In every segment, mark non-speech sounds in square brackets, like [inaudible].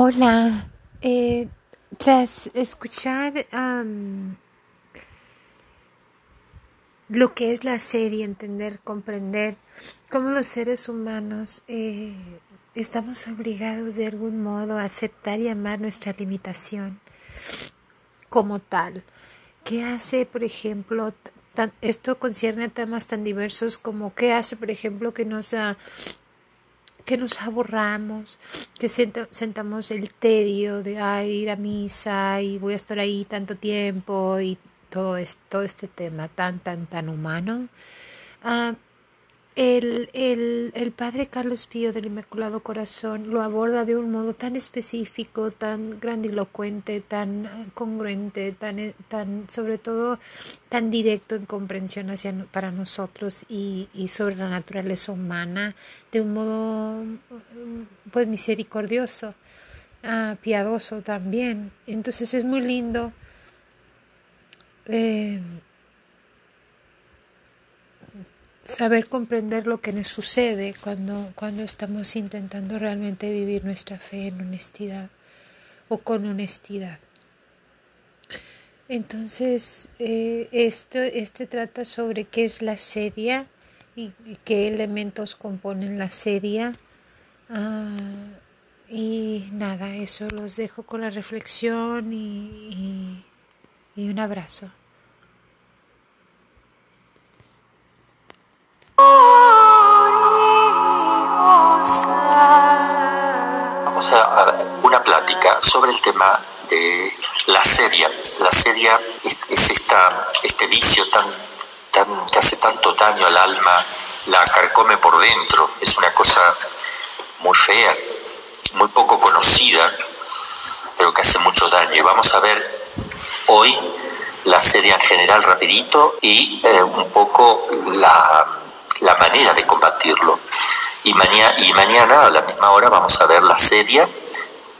Hola, eh, tras escuchar lo que es la serie, entender, comprender cómo los seres humanos eh, estamos obligados de algún modo a aceptar y amar nuestra limitación como tal. ¿Qué hace, por ejemplo, esto concierne a temas tan diversos como qué hace, por ejemplo, que nos que nos aburramos, que sentamos el tedio de ir a misa y voy a estar ahí tanto tiempo y todo, todo este tema tan, tan, tan humano. Ah, el, el, el, padre Carlos Pío del Inmaculado Corazón lo aborda de un modo tan específico, tan grandilocuente, tan congruente, tan, tan sobre todo tan directo en comprensión hacia, para nosotros y, y sobre la naturaleza humana, de un modo pues misericordioso, ah, piadoso también. Entonces es muy lindo. Eh, saber comprender lo que nos sucede cuando, cuando estamos intentando realmente vivir nuestra fe en honestidad o con honestidad. Entonces, eh, esto este trata sobre qué es la sedia y, qué elementos componen la sedia. Ah, y nada, eso los dejo con la reflexión y un abrazo. Vamos a, una plática sobre el tema de la sedia. La sedia es, esta, este vicio tan, tan, que hace tanto daño al alma, la carcome por dentro, es una cosa muy fea, muy poco conocida, pero que hace mucho daño. Y vamos a ver hoy la sedia en general rapidito y eh, un poco la la manera de combatirlo. Y, mañana, y mañana a la misma hora vamos a ver la sedia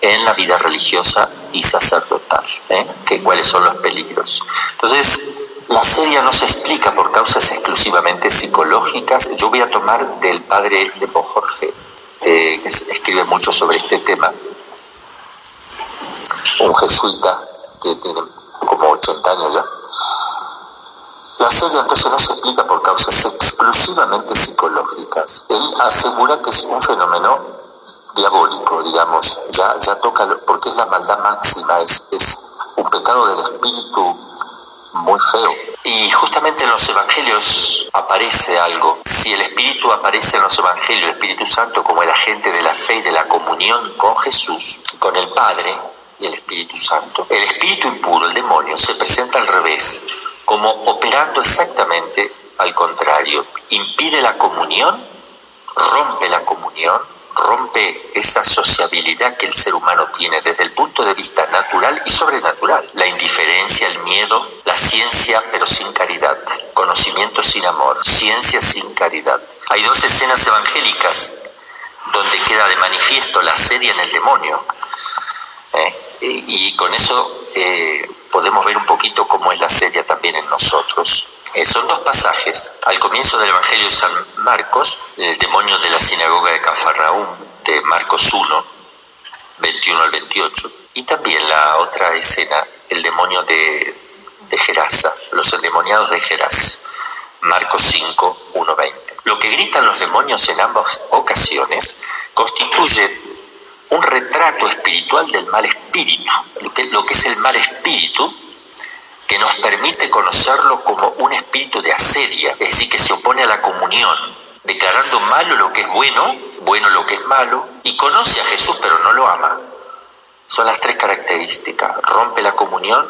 en la vida religiosa y sacerdotal, ¿eh? que cuáles son los peligros. Entonces, la sedia no se explica por causas exclusivamente psicológicas. Yo voy a tomar del padre de Jorge, eh, que escribe mucho sobre este tema, un jesuita que tiene como 80 años ya. La serie entonces no se explica por causas exclusivamente psicológicas. Él asegura que es un fenómeno diabólico, digamos, ya, toca, porque es la maldad máxima, es, es un pecado del espíritu muy feo. Y justamente en los evangelios aparece algo. Si el Espíritu aparece en los evangelios, el Espíritu Santo como el agente de la fe y de la comunión con Jesús, con el Padre y el Espíritu Santo, el espíritu impuro, el demonio, se presenta al revés como operando exactamente al contrario. Impide la comunión, rompe la comunión, rompe esa sociabilidad que el ser humano tiene desde el punto de vista natural y sobrenatural. La indiferencia, el miedo, la ciencia pero sin caridad, conocimiento sin amor, ciencia sin caridad. Hay dos escenas evangélicas donde queda de manifiesto la sedia en el demonio. ¿eh? Y, con eso eh, podemos ver un poquito cómo es la sedia también en nosotros. Eh, son dos pasajes. Al comienzo del Evangelio de San Marcos, el demonio de la sinagoga de Cafarnaúm, de Marcos 1, 21 al 28. Y también la otra escena, el demonio de, de Gerasa, los endemoniados de Gerasa, Marcos 5, 1, 20. Lo que gritan los demonios en ambas ocasiones constituye un retrato espiritual del mal espíritu, lo que, es el mal espíritu, que nos permite conocerlo como un espíritu de asedia, es decir, que se opone a la comunión, declarando malo lo que es bueno, bueno lo que es malo, y conoce a Jesús pero no lo ama. Son las tres características. Rompe la comunión,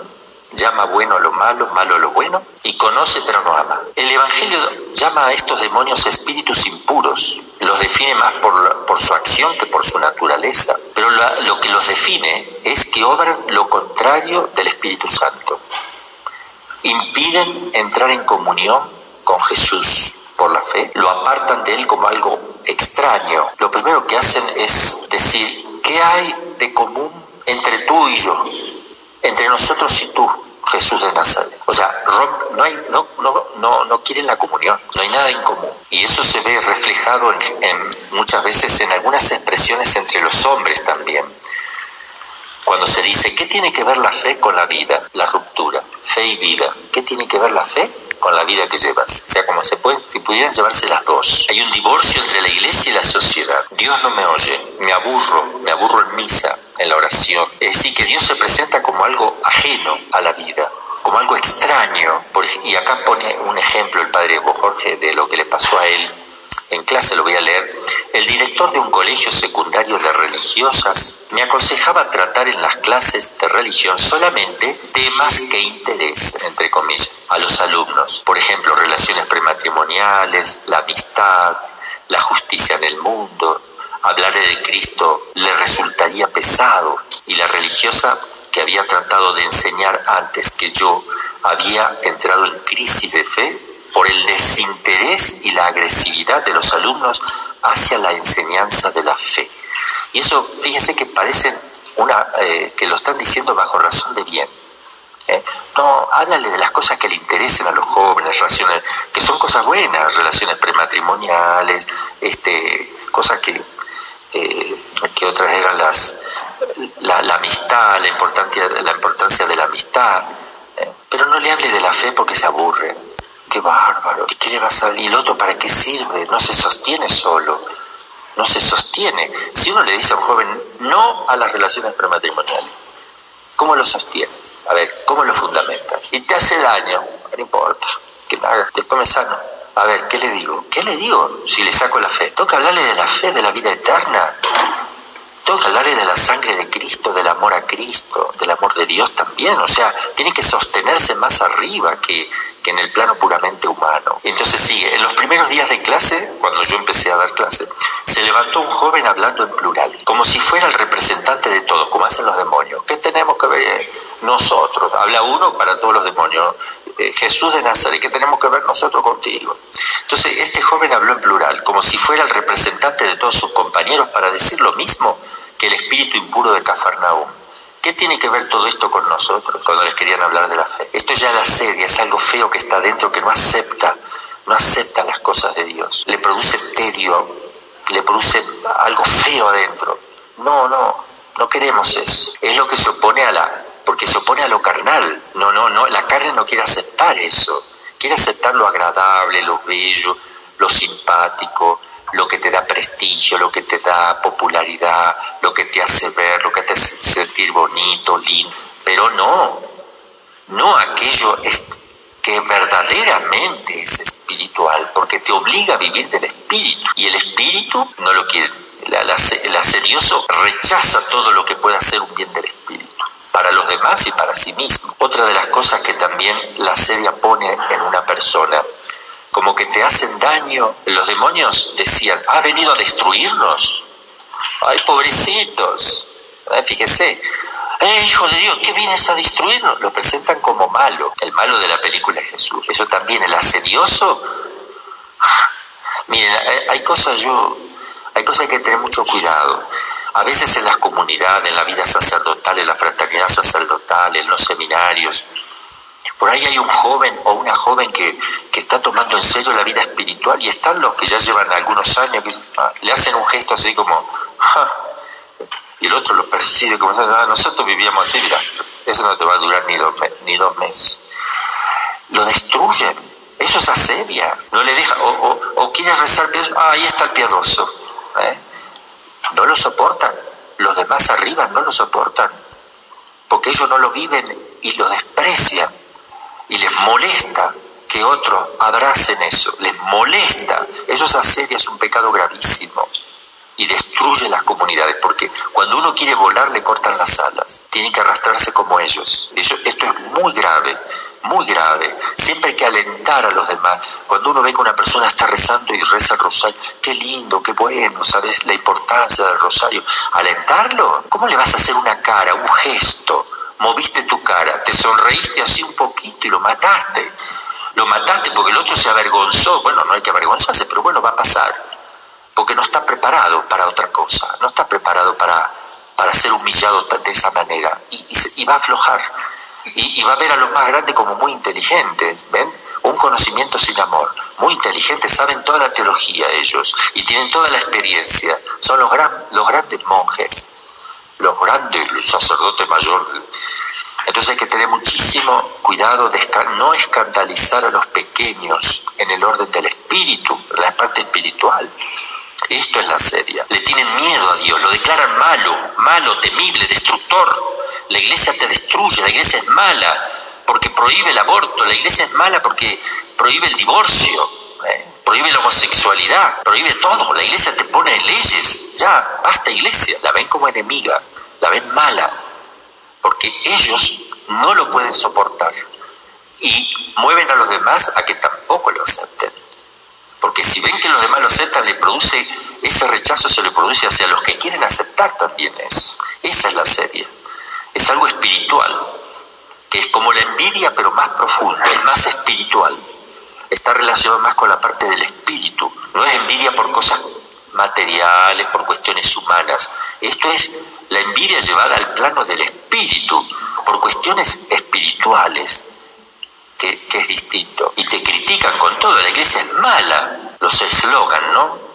llama bueno a lo malo, malo a lo bueno, y conoce pero no ama. El Evangelio llama a estos demonios espíritus impuros, los define más por, su acción que por su naturaleza, pero lo que los define es que obran lo contrario del Espíritu Santo. Impiden entrar en comunión con Jesús por la fe, lo apartan de Él como algo extraño. Lo primero que hacen es decir, ¿qué hay de común entre tú y yo? Entre nosotros y tú, Jesús de Nazaret. O sea, no, hay, no, no, no, no quieren la comunión, no hay nada en común. Y eso se ve reflejado en, muchas veces en algunas expresiones entre los hombres también. Cuando se dice, ¿qué tiene que ver la fe con la vida? La ruptura, fe y vida. ¿Qué tiene que ver la fe? con la vida que llevas. O sea, como se puede, si pudieran llevarse las dos. Hay un divorcio entre la iglesia y la sociedad. Dios no me oye, me aburro, me aburro en misa, en la oración. Es decir, que Dios se presenta como algo ajeno a la vida como algo extraño. y acá pone un ejemplo el padre Jorge de lo que le pasó a él en clase, lo voy a leer, el director de un colegio secundario de religiosas me aconsejaba tratar en las clases de religión solamente temas que interesen, entre comillas, a los alumnos. Por ejemplo, relaciones prematrimoniales, la amistad, la justicia en el mundo. Hablar de Cristo le resultaría pesado y la religiosa que había tratado de enseñar antes que yo había entrado en crisis de fe por el desinterés y la agresividad de los alumnos hacia la enseñanza de la fe. Y eso, fíjense que parecen una, eh, que lo están diciendo bajo razón de bien. ¿eh? No, háblale de las cosas que le interesen a los jóvenes, relaciones, que son cosas buenas, relaciones prematrimoniales, este, cosas que, eh, que otras eran las, la, la, amistad, la importancia, la importancia de la amistad, pero no le hable de la fe porque se aburre qué bárbaro, ¿qué le va a? ¿Y el otro para qué sirve? No se sostiene solo, no se sostiene. Si uno le dice a un joven no a las relaciones prematrimoniales, ¿cómo lo sostienes? A ver, ¿cómo lo fundamentas? Y te hace daño, no importa, que haga, después me sano. A ver, ¿qué le digo? ¿Qué le digo si le saco la fe? Toca hablarle de la fe, de la vida eterna. Toca hablarle de la sangre de Cristo, del amor a Cristo, del amor de Dios también. O sea, tiene que sostenerse más arriba que, que en el plano puramente humano. Entonces sigue, en los primeros días de clase, cuando yo empecé a dar clase, se levantó un joven hablando en plural, como si fuera el representante de todos, como hacen los demonios. ¿Qué tenemos que ver nosotros? Habla uno para todos los demonios. Eh, Jesús de Nazaret, ¿qué tenemos que ver nosotros contigo? Entonces, este joven habló en plural, como si fuera el representante de todos sus compañeros para decir lo mismo que el espíritu impuro de Cafarnaúm. ¿Qué tiene que ver todo esto con nosotros cuando les querían hablar de la fe? Esto ya la serie, es algo feo que está dentro, que no acepta, no acepta las cosas de Dios. Le produce tedio, le produce algo feo adentro. No, no, no queremos eso. Es lo que se opone a la, porque se opone a lo carnal. No, no, no, la carne no quiere aceptar eso. Quiere aceptar lo agradable, lo bello, lo simpático, lo que te da prestigio, lo que te da popularidad, lo que te hace ver, lo que te hace sentir bonito, lindo, pero no, no aquello que verdaderamente es espiritual, porque te obliga a vivir del espíritu, y el espíritu no lo quiere, el asedioso rechaza todo lo que pueda hacer un bien del espíritu para los demás y para sí mismo. Otra de las cosas que también la sedia pone en una persona como que te hacen daño. Los demonios decían, ha venido a destruirnos. Ay, pobrecitos. fíjese, eh, hijo de Dios, ¿qué vienes a destruirnos? Lo presentan como malo, el malo de la película es Jesús. Eso también, el asedioso. Miren, hay cosas, yo, hay cosas que hay que tener mucho cuidado. A veces en las comunidades, en la vida sacerdotal, en la fraternidad sacerdotal, en los seminarios, por ahí hay un joven o una joven que, está tomando en serio la vida espiritual y están los que ya llevan algunos años que ah, le hacen un gesto así como, y el otro lo percibe como, ah, nosotros vivíamos así, mira, eso no te va a durar ni dos, ni dos meses. Lo destruyen, eso es asedia, no le deja, o, o, o quiere rezar, ah, ahí está el piadoso. ¿eh? No lo soportan, los demás arriba no lo soportan, porque ellos no lo viven y lo desprecian. Y les molesta que otros abracen eso, les molesta. Es asedia, es un pecado gravísimo. Y destruye las comunidades, porque cuando uno quiere volar le cortan las alas, tiene que arrastrarse como ellos. Esto es muy grave, muy grave. Siempre hay que alentar a los demás. Cuando uno ve que una persona está rezando y reza el rosario, qué lindo, qué bueno, ¿sabes? La importancia del rosario. ¿Alentarlo? ¿Cómo le vas a hacer una cara, un gesto? moviste tu cara, te sonreíste así un poquito y lo mataste. Lo mataste porque el otro se avergonzó. Bueno, no hay que avergonzarse, pero bueno, va a pasar. Porque no está preparado para otra cosa, no está preparado para, para ser humillado de esa manera. Y, va a aflojar. Y, va a ver a los más grandes como muy inteligentes, ¿ven? Un conocimiento sin amor. Muy inteligentes, saben toda la teología ellos y tienen toda la experiencia. Son los, gran, los grandes monjes los grandes, el sacerdote mayor. Entonces hay que tener muchísimo cuidado de no escandalizar a los pequeños en el orden del espíritu, la parte espiritual. Esto es la seria. Le tienen miedo a Dios, lo declaran malo, malo, temible, destructor. La iglesia te destruye, la iglesia es mala porque prohíbe el aborto, la iglesia es mala porque prohíbe el divorcio, ¿eh? prohíbe la homosexualidad, prohíbe todo. La iglesia te pone leyes, ya, basta iglesia. La ven como enemiga, la ven mala, porque ellos no lo pueden soportar y mueven a los demás a que tampoco lo acepten. Porque si ven que los demás lo aceptan, le produce ese rechazo, se le produce hacia los que quieren aceptar también eso. Esa es la serie. Es algo espiritual, que es como la envidia, pero más profundo, es más espiritual. Está relacionado más con la parte del espíritu. No es envidia por cosas materiales, por cuestiones humanas. Esto es la envidia llevada al plano del espíritu, por cuestiones espirituales que, es distinto. Y te critican con todo, la iglesia es mala, los eslogan, ¿no?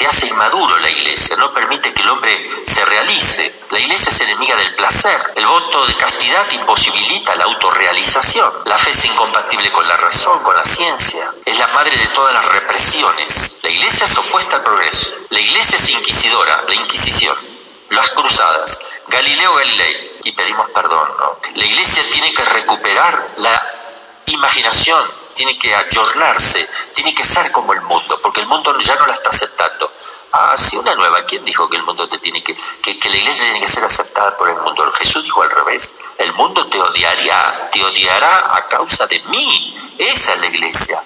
Te hace inmaduro la iglesia, no permite que el hombre se realice. La iglesia es enemiga del placer. El voto de castidad imposibilita la autorrealización. La fe es incompatible con la razón, con la ciencia. Es la madre de todas las represiones. La iglesia es opuesta al progreso. La iglesia es inquisidora, la inquisición. Las cruzadas, Galileo Galilei, y pedimos perdón. La iglesia tiene que recuperar la imaginación, tiene que ayornarse, tiene que ser como el mundo, porque el mundo ya no la está aceptando. Ah, sí, una nueva. ¿Quién dijo que el mundo te tiene que, que, la iglesia tiene que ser aceptada por el mundo? Jesús dijo al revés. El mundo te odiaría, te odiará a causa de mí. Esa es la iglesia.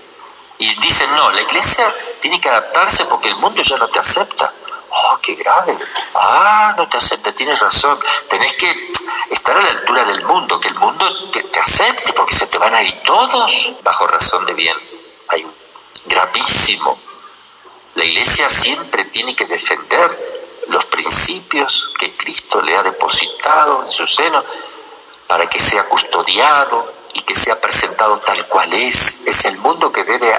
Y dicen, no, la iglesia tiene que adaptarse porque el mundo ya no te acepta. Oh, qué grave. Ah, no te acepta, tienes razón. Tenés que estar a la altura del mundo, que el mundo te, te acepte, porque se te van a ir todos bajo razón de bien. Hay un gravísimo. La iglesia siempre tiene que defender los principios que Cristo le ha depositado en su seno para que sea custodiado y que sea presentado tal cual es. Es el mundo que debe,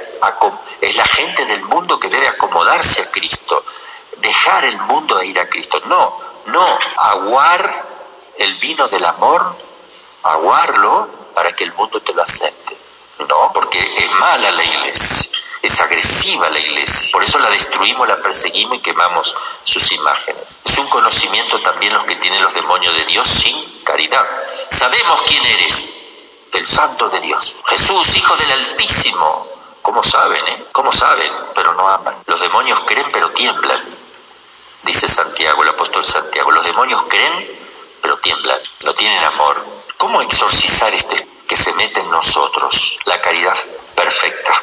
es la gente del mundo que debe acomodarse a Cristo dejar el mundo e ir a Cristo. No, no, aguar el vino del amor, aguarlo para que el mundo te lo acepte. No, porque es mala la iglesia, es agresiva la iglesia. Por eso la destruimos, la perseguimos y quemamos sus imágenes. Es un conocimiento también los que tienen los demonios de Dios sin caridad. Sabemos quién eres, el santo de Dios. Jesús, hijo del Altísimo. ¿Cómo saben, eh? ¿Cómo saben? Pero no aman. Los demonios creen pero tiemblan dice Santiago, el apóstol Santiago. Los demonios creen, pero tiemblan, no tienen amor. ¿Cómo exorcizar este que se mete en nosotros? La caridad perfecta.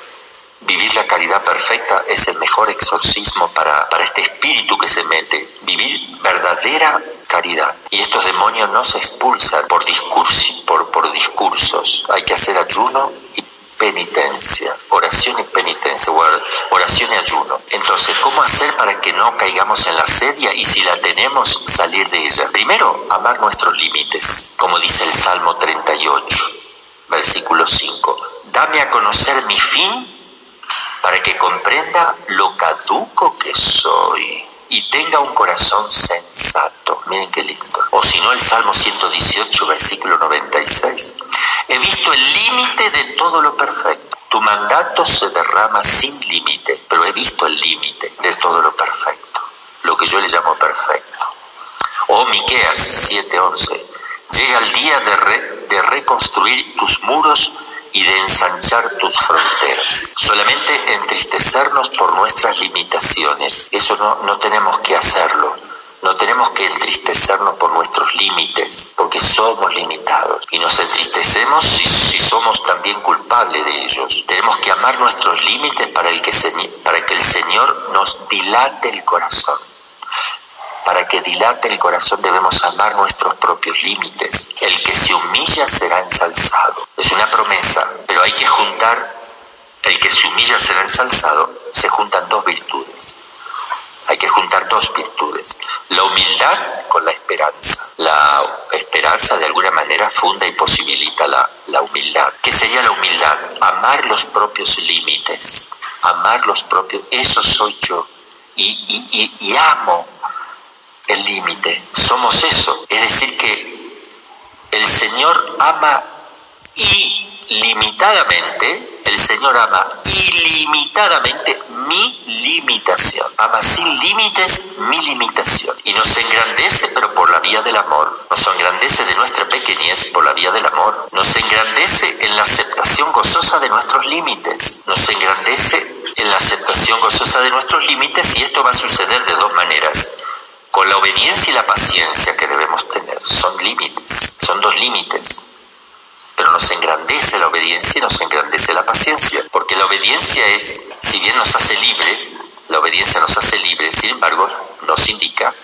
Vivir la caridad perfecta es el mejor exorcismo para, para este espíritu que se mete. Vivir verdadera caridad. Y estos demonios no se expulsan por, por, por discursos. Hay que hacer ayuno y penitencia, oración y penitencia, oración y ayuno. Entonces, ¿cómo hacer para que no caigamos en la sedia y si la tenemos, salir de ella? Primero, amar nuestros límites, como dice el Salmo 38, versículo 5. Dame a conocer mi fin para que comprenda lo caduco que soy y tenga un corazón sensato. Miren qué lindo. O si no, el Salmo 118, versículo 96. He visto el límite de todo lo perfecto. Tu mandato se derrama sin límite, pero he visto el límite de todo lo perfecto, lo que yo le llamo perfecto. O Miqueas 7:11. Llega el día de, de reconstruir tus muros y de ensanchar tus fronteras. Solamente entristecernos por nuestras limitaciones, eso no, no tenemos que hacerlo. No tenemos que entristecernos por nuestros límites, porque somos limitados. Y nos entristecemos si, si, somos también culpables de ellos. Tenemos que amar nuestros límites para, el que, para que el Señor nos dilate el corazón. Para que dilate el corazón debemos amar nuestros propios límites. El que se humilla será ensalzado. Es una promesa, pero hay que juntar, el que se humilla será ensalzado, se juntan dos virtudes. Hay que juntar dos virtudes, la humildad con la esperanza. La esperanza de alguna manera funda y posibilita la, la humildad. ¿Qué sería la humildad? Amar los propios límites, amar los propios, eso soy yo. Y, y, y, y amo el límite. Somos eso. Es decir, que el Señor ama ilimitadamente, el Señor ama ilimitadamente mi limitación. Ama sin límites mi limitación. Y nos engrandece, pero por la vía del amor. Nos engrandece de nuestra pequeñez por la vía del amor. Nos engrandece en la aceptación gozosa de nuestros límites. Nos engrandece en la aceptación gozosa de nuestros límites y esto va a suceder de dos maneras con la obediencia y la paciencia que debemos tener. Son límites, son dos límites. Pero nos engrandece la obediencia y nos engrandece la paciencia, porque la obediencia es, si bien nos hace libre, la obediencia nos hace libre, sin embargo, nos indica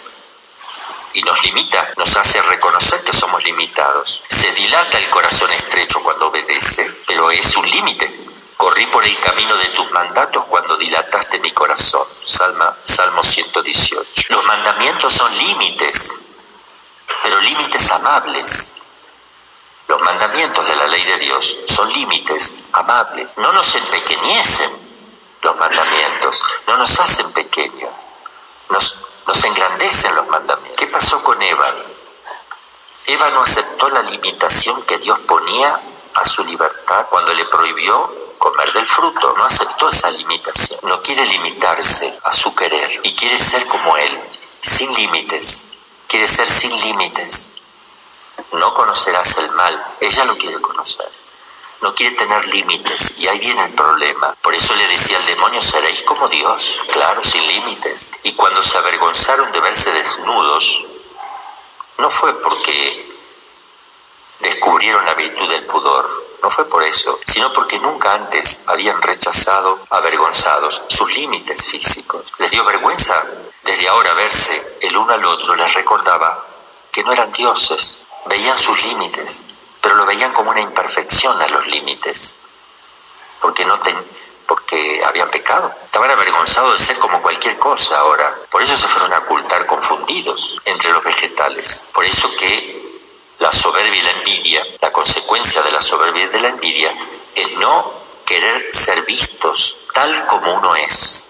y nos limita, nos hace reconocer que somos limitados. Se dilata el corazón estrecho cuando obedece, pero es un límite. Corrí por el camino de tus mandatos cuando dilataste mi corazón. Salma, Salmo 118. Los mandamientos son límites, pero límites amables. Los mandamientos de la ley de Dios son límites amables. No nos empequeñecen los mandamientos, no nos hacen pequeños, nos, nos engrandecen los mandamientos. ¿Qué pasó con Eva? Eva no aceptó la limitación que Dios ponía a su libertad cuando le prohibió comer del fruto, no aceptó esa limitación, no quiere limitarse a su querer y quiere ser como Él, sin límites, quiere ser sin límites. No conocerás el mal, ella lo quiere conocer, no quiere tener límites. Y ahí viene el problema. Por eso le decía al demonio, seréis como Dios, claro, sin límites. Y cuando se avergonzaron de verse desnudos, no fue porque descubrieron la virtud del pudor, no fue por eso, sino porque nunca antes habían rechazado, avergonzados, sus límites físicos. Les dio vergüenza desde ahora verse el uno al otro, les recordaba que no eran dioses, veían sus límites, pero lo veían como una imperfección a los límites, porque no porque habían pecado. Estaban avergonzados de ser como cualquier cosa ahora. Por eso se fueron a ocultar confundidos entre los vegetales. Por eso que la soberbia y la envidia, la consecuencia de la soberbia y de la envidia es no querer ser vistos tal como uno es.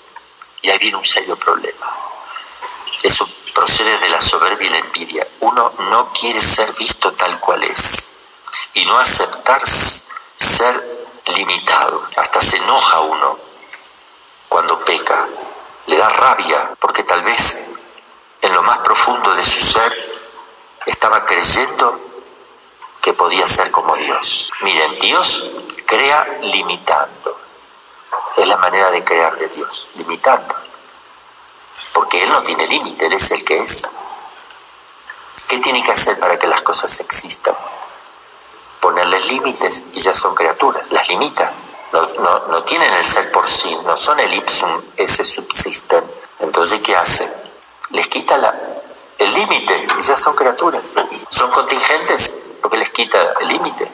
Y ahí viene un serio problema. Eso procede de la soberbia y la envidia. Uno no quiere ser visto tal cual es y no aceptar ser limitado. Hasta se enoja uno cuando peca. Le da rabia porque tal vez en lo más profundo de su ser estaba creyendo que podía ser como Dios. Miren, Dios crea limitando. Es la manera de crear de Dios, limitando. Porque Él no tiene límite, Él es el que es. ¿Qué tiene que hacer para que las cosas existan? Ponerles límites y ya son criaturas, las limita. No, no, tienen el ser por sí, no son el ipsum ese subsisten. Entonces, ¿qué hace? Les quita la, el límite ya son criaturas. Son contingentes porque les quita el límite.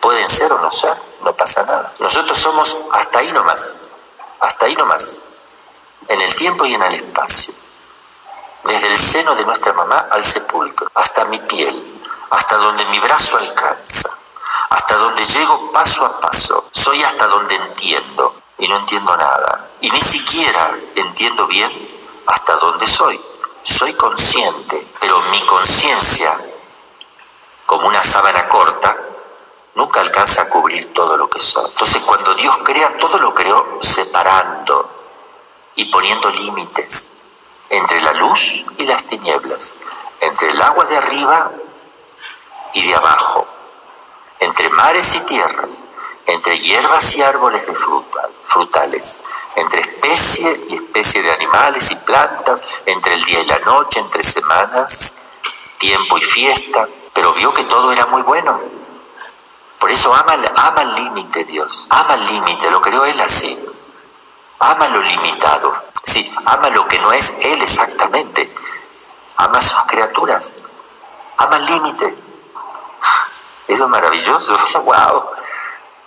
Pueden ser o no ser, no pasa nada. Nosotros somos hasta ahí nomás, hasta ahí nomás, en el tiempo y en el espacio. Desde el seno de nuestra mamá al sepulcro, hasta mi piel, hasta donde mi brazo alcanza, hasta donde llego paso a paso. Soy hasta donde entiendo y no entiendo nada. Y ni siquiera entiendo bien hasta dónde soy soy consciente, pero mi conciencia, como una sábana corta, nunca alcanza a cubrir todo lo que soy. Entonces cuando Dios crea, todo lo creó separando y poniendo límites entre la luz y las tinieblas, entre el agua de arriba y de abajo, entre mares y tierras, entre hierbas y árboles de fruta, frutales, entre especie y especie de animales y plantas, entre el día y la noche, entre semanas, tiempo y fiesta, pero vio que todo era muy bueno. Por eso ama, ama el límite Dios, ama el límite, lo creó Él así. Ama lo limitado, sí, ama lo que no es Él exactamente. Ama a sus criaturas, ama el límite. Eso es maravilloso, [laughs] wow.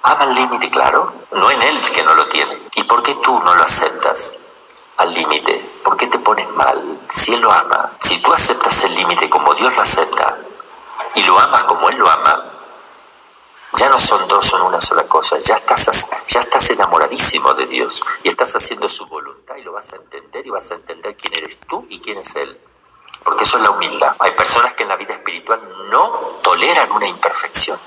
Ama el límite, claro, no en él que no lo tiene. ¿Y por qué tú no lo aceptas al límite? ¿Por qué te pones mal? Si él lo ama, si tú aceptas el límite como Dios lo acepta y lo amas como él lo ama, ya no son dos, son una sola cosa. Ya estás, ya estás enamoradísimo de Dios y estás haciendo su voluntad y lo vas a entender y vas a entender quién eres tú y quién es Él. porque eso es la humildad. Hay personas que en la vida espiritual no toleran una imperfección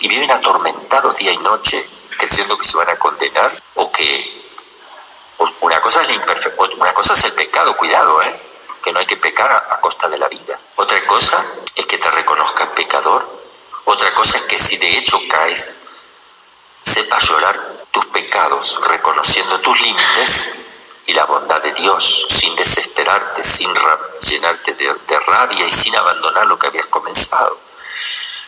y viven atormentados día y noche creyendo que se van a condenar o que una cosa es la imperfección, una cosa es el pecado, cuidado, ¿eh? que no hay que pecar a, costa de la vida. Otra cosa es que te reconozcas pecador. Otra cosa es que si de hecho caes, sepas llorar tus pecados, reconociendo tus límites y la bondad de Dios, sin desesperarte, sin llenarte de rabia y sin abandonar lo que habías comenzado.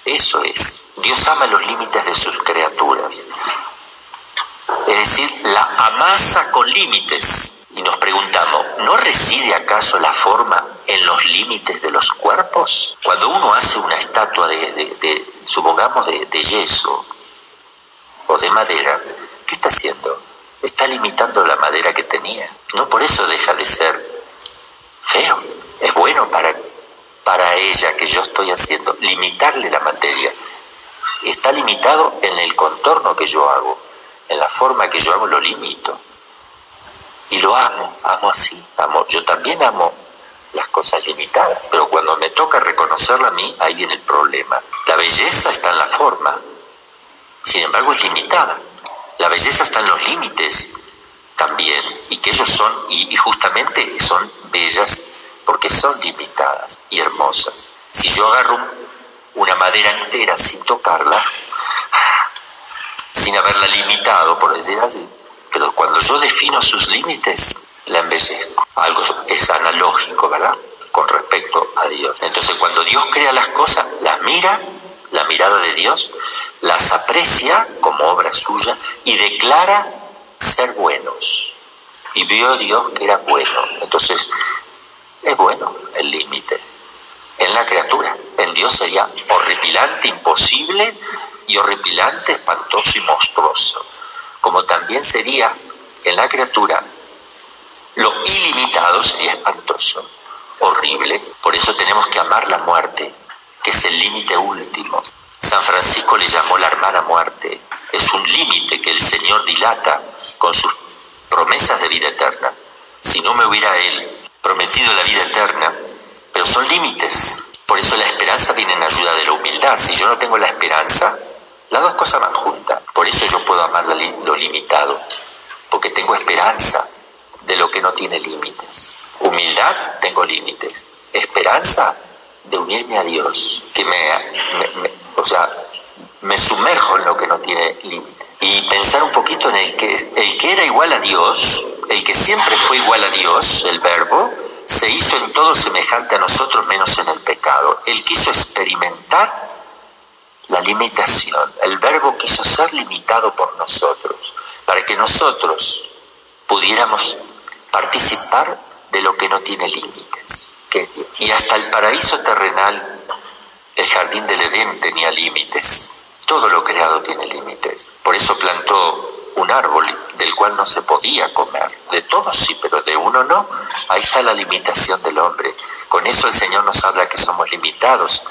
Eso es. Dios ama los límites de sus criaturas. Es decir, la amasa con límites. Y nos preguntamos, ¿no reside acaso la forma en los límites de los cuerpos? Cuando uno hace una estatua de, supongamos, de, de yeso o de madera, ¿qué está haciendo? Está limitando la madera que tenía. No por eso deja de ser feo. Es bueno para para ella que yo estoy haciendo, limitarle la materia. Está limitado en el contorno que yo hago, en la forma que yo hago lo limito. Y lo amo, amo así, amo. Yo también amo las cosas limitadas, pero cuando me toca reconocerla a mí, ahí viene el problema. La belleza está en la forma, sin embargo es limitada. La belleza está en los límites también, y que ellos son, y, y justamente son bellas porque son limitadas y hermosas. Si yo agarro una madera entera sin tocarla, sin haberla limitado, por decir así, pero cuando yo defino sus límites, la embellezco. Algo es analógico, ¿verdad? Con respecto a Dios. Entonces, cuando Dios crea las cosas, las mira, la mirada de Dios, las aprecia como obra suya y declara ser buenos. Y vio Dios que era bueno. Entonces, es bueno el límite. En la criatura, en Dios sería horripilante, imposible y horripilante, espantoso y monstruoso. Como también sería en la criatura lo ilimitado sería espantoso, horrible. Por eso tenemos que amar la muerte, que es el límite último. San Francisco le llamó la hermana muerte. Es un límite que el Señor dilata con sus promesas de vida eterna. Si no me hubiera Él prometido la vida eterna, pero son límites. Por eso la esperanza viene en ayuda de la humildad. Si yo no tengo la esperanza, las dos cosas van juntas. Por eso yo puedo amar lo limitado, porque tengo esperanza de lo que no tiene límites. Humildad, tengo límites. Esperanza de unirme a Dios, que me, o sea, me sumerjo en lo que no tiene límites. Y pensar un poquito en el que, el que era igual a Dios, el que siempre fue igual a Dios, el verbo, se hizo en todo semejante a nosotros menos en el pecado. Él quiso experimentar la limitación. El verbo quiso ser limitado por nosotros, para que nosotros pudiéramos participar de lo que no tiene límites. Y hasta el paraíso terrenal, el jardín del Edén tenía límites. Todo lo creado tiene límites. Por eso plantó un árbol del cual no se podía comer. De todos sí, pero de uno no. Ahí está la limitación del hombre. Con eso el Señor nos habla que somos limitados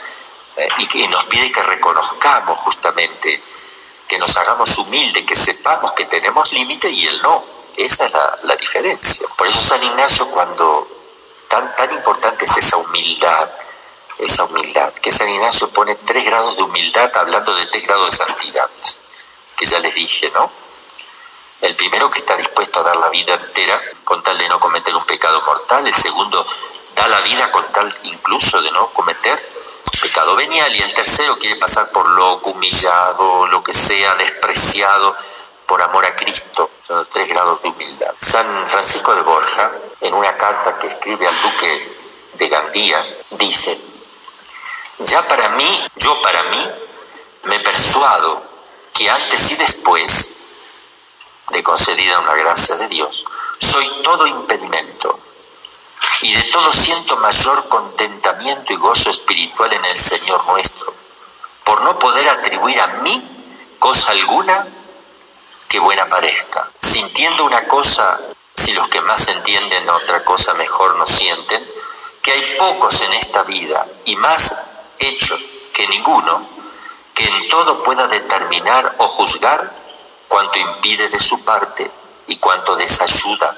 eh, y que nos pide que reconozcamos justamente, que nos hagamos humildes, que sepamos que tenemos límite y Él no. Esa es la, la, diferencia. Por eso San Ignacio cuando tan, tan importante es esa humildad, esa humildad, que San Ignacio pone tres grados de humildad hablando de tres grados de santidad, que ya les dije, ¿no? El primero que está dispuesto a dar la vida entera con tal de no cometer un pecado mortal. El segundo da la vida con tal incluso de no cometer pecado venial. Y el tercero quiere pasar por loco, humillado, lo que sea, despreciado por amor a Cristo. Son tres grados de humildad. San Francisco de Borja, en una carta que escribe al duque de Gandía, dice, ya para mí, yo para mí, me persuado que antes y después de concedida una gracia de Dios, soy todo impedimento y de todo siento mayor contentamiento y gozo espiritual en el Señor nuestro, por no poder atribuir a mí cosa alguna que buena parezca. Sintiendo una cosa, si los que más entienden otra cosa mejor no sienten, que hay pocos en esta vida y más hechos que ninguno, que en todo pueda determinar o juzgar cuanto impide de su parte y cuanto desayuda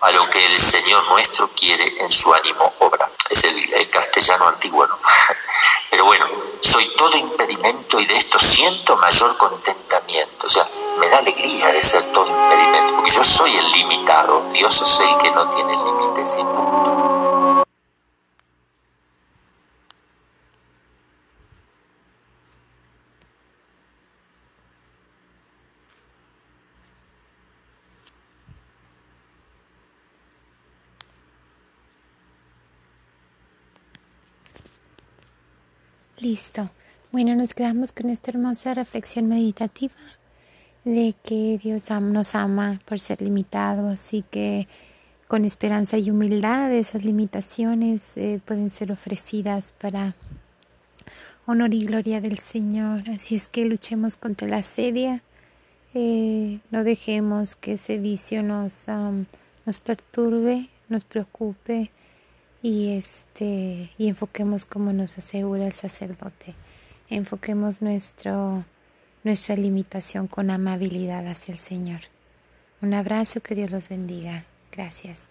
a lo que el Señor nuestro quiere en su ánimo obra. Es el, castellano antiguo, ¿no? [laughs] Pero bueno, soy todo impedimento y de esto siento mayor contentamiento. O sea, me da alegría de ser todo impedimento, porque yo soy el limitado, Dios es el que no tiene límites y punto. Listo. Bueno, nos quedamos con esta hermosa reflexión meditativa de que Dios nos ama por ser limitados y que con esperanza y humildad esas limitaciones eh, pueden ser ofrecidas para honor y gloria del Señor. Así es que luchemos contra la sedia, eh, no dejemos que ese vicio nos, nos perturbe, nos preocupe y este y enfoquemos como nos asegura el sacerdote. Enfoquemos nuestro nuestra limitación con amabilidad hacia el Señor. Un abrazo que Dios los bendiga. Gracias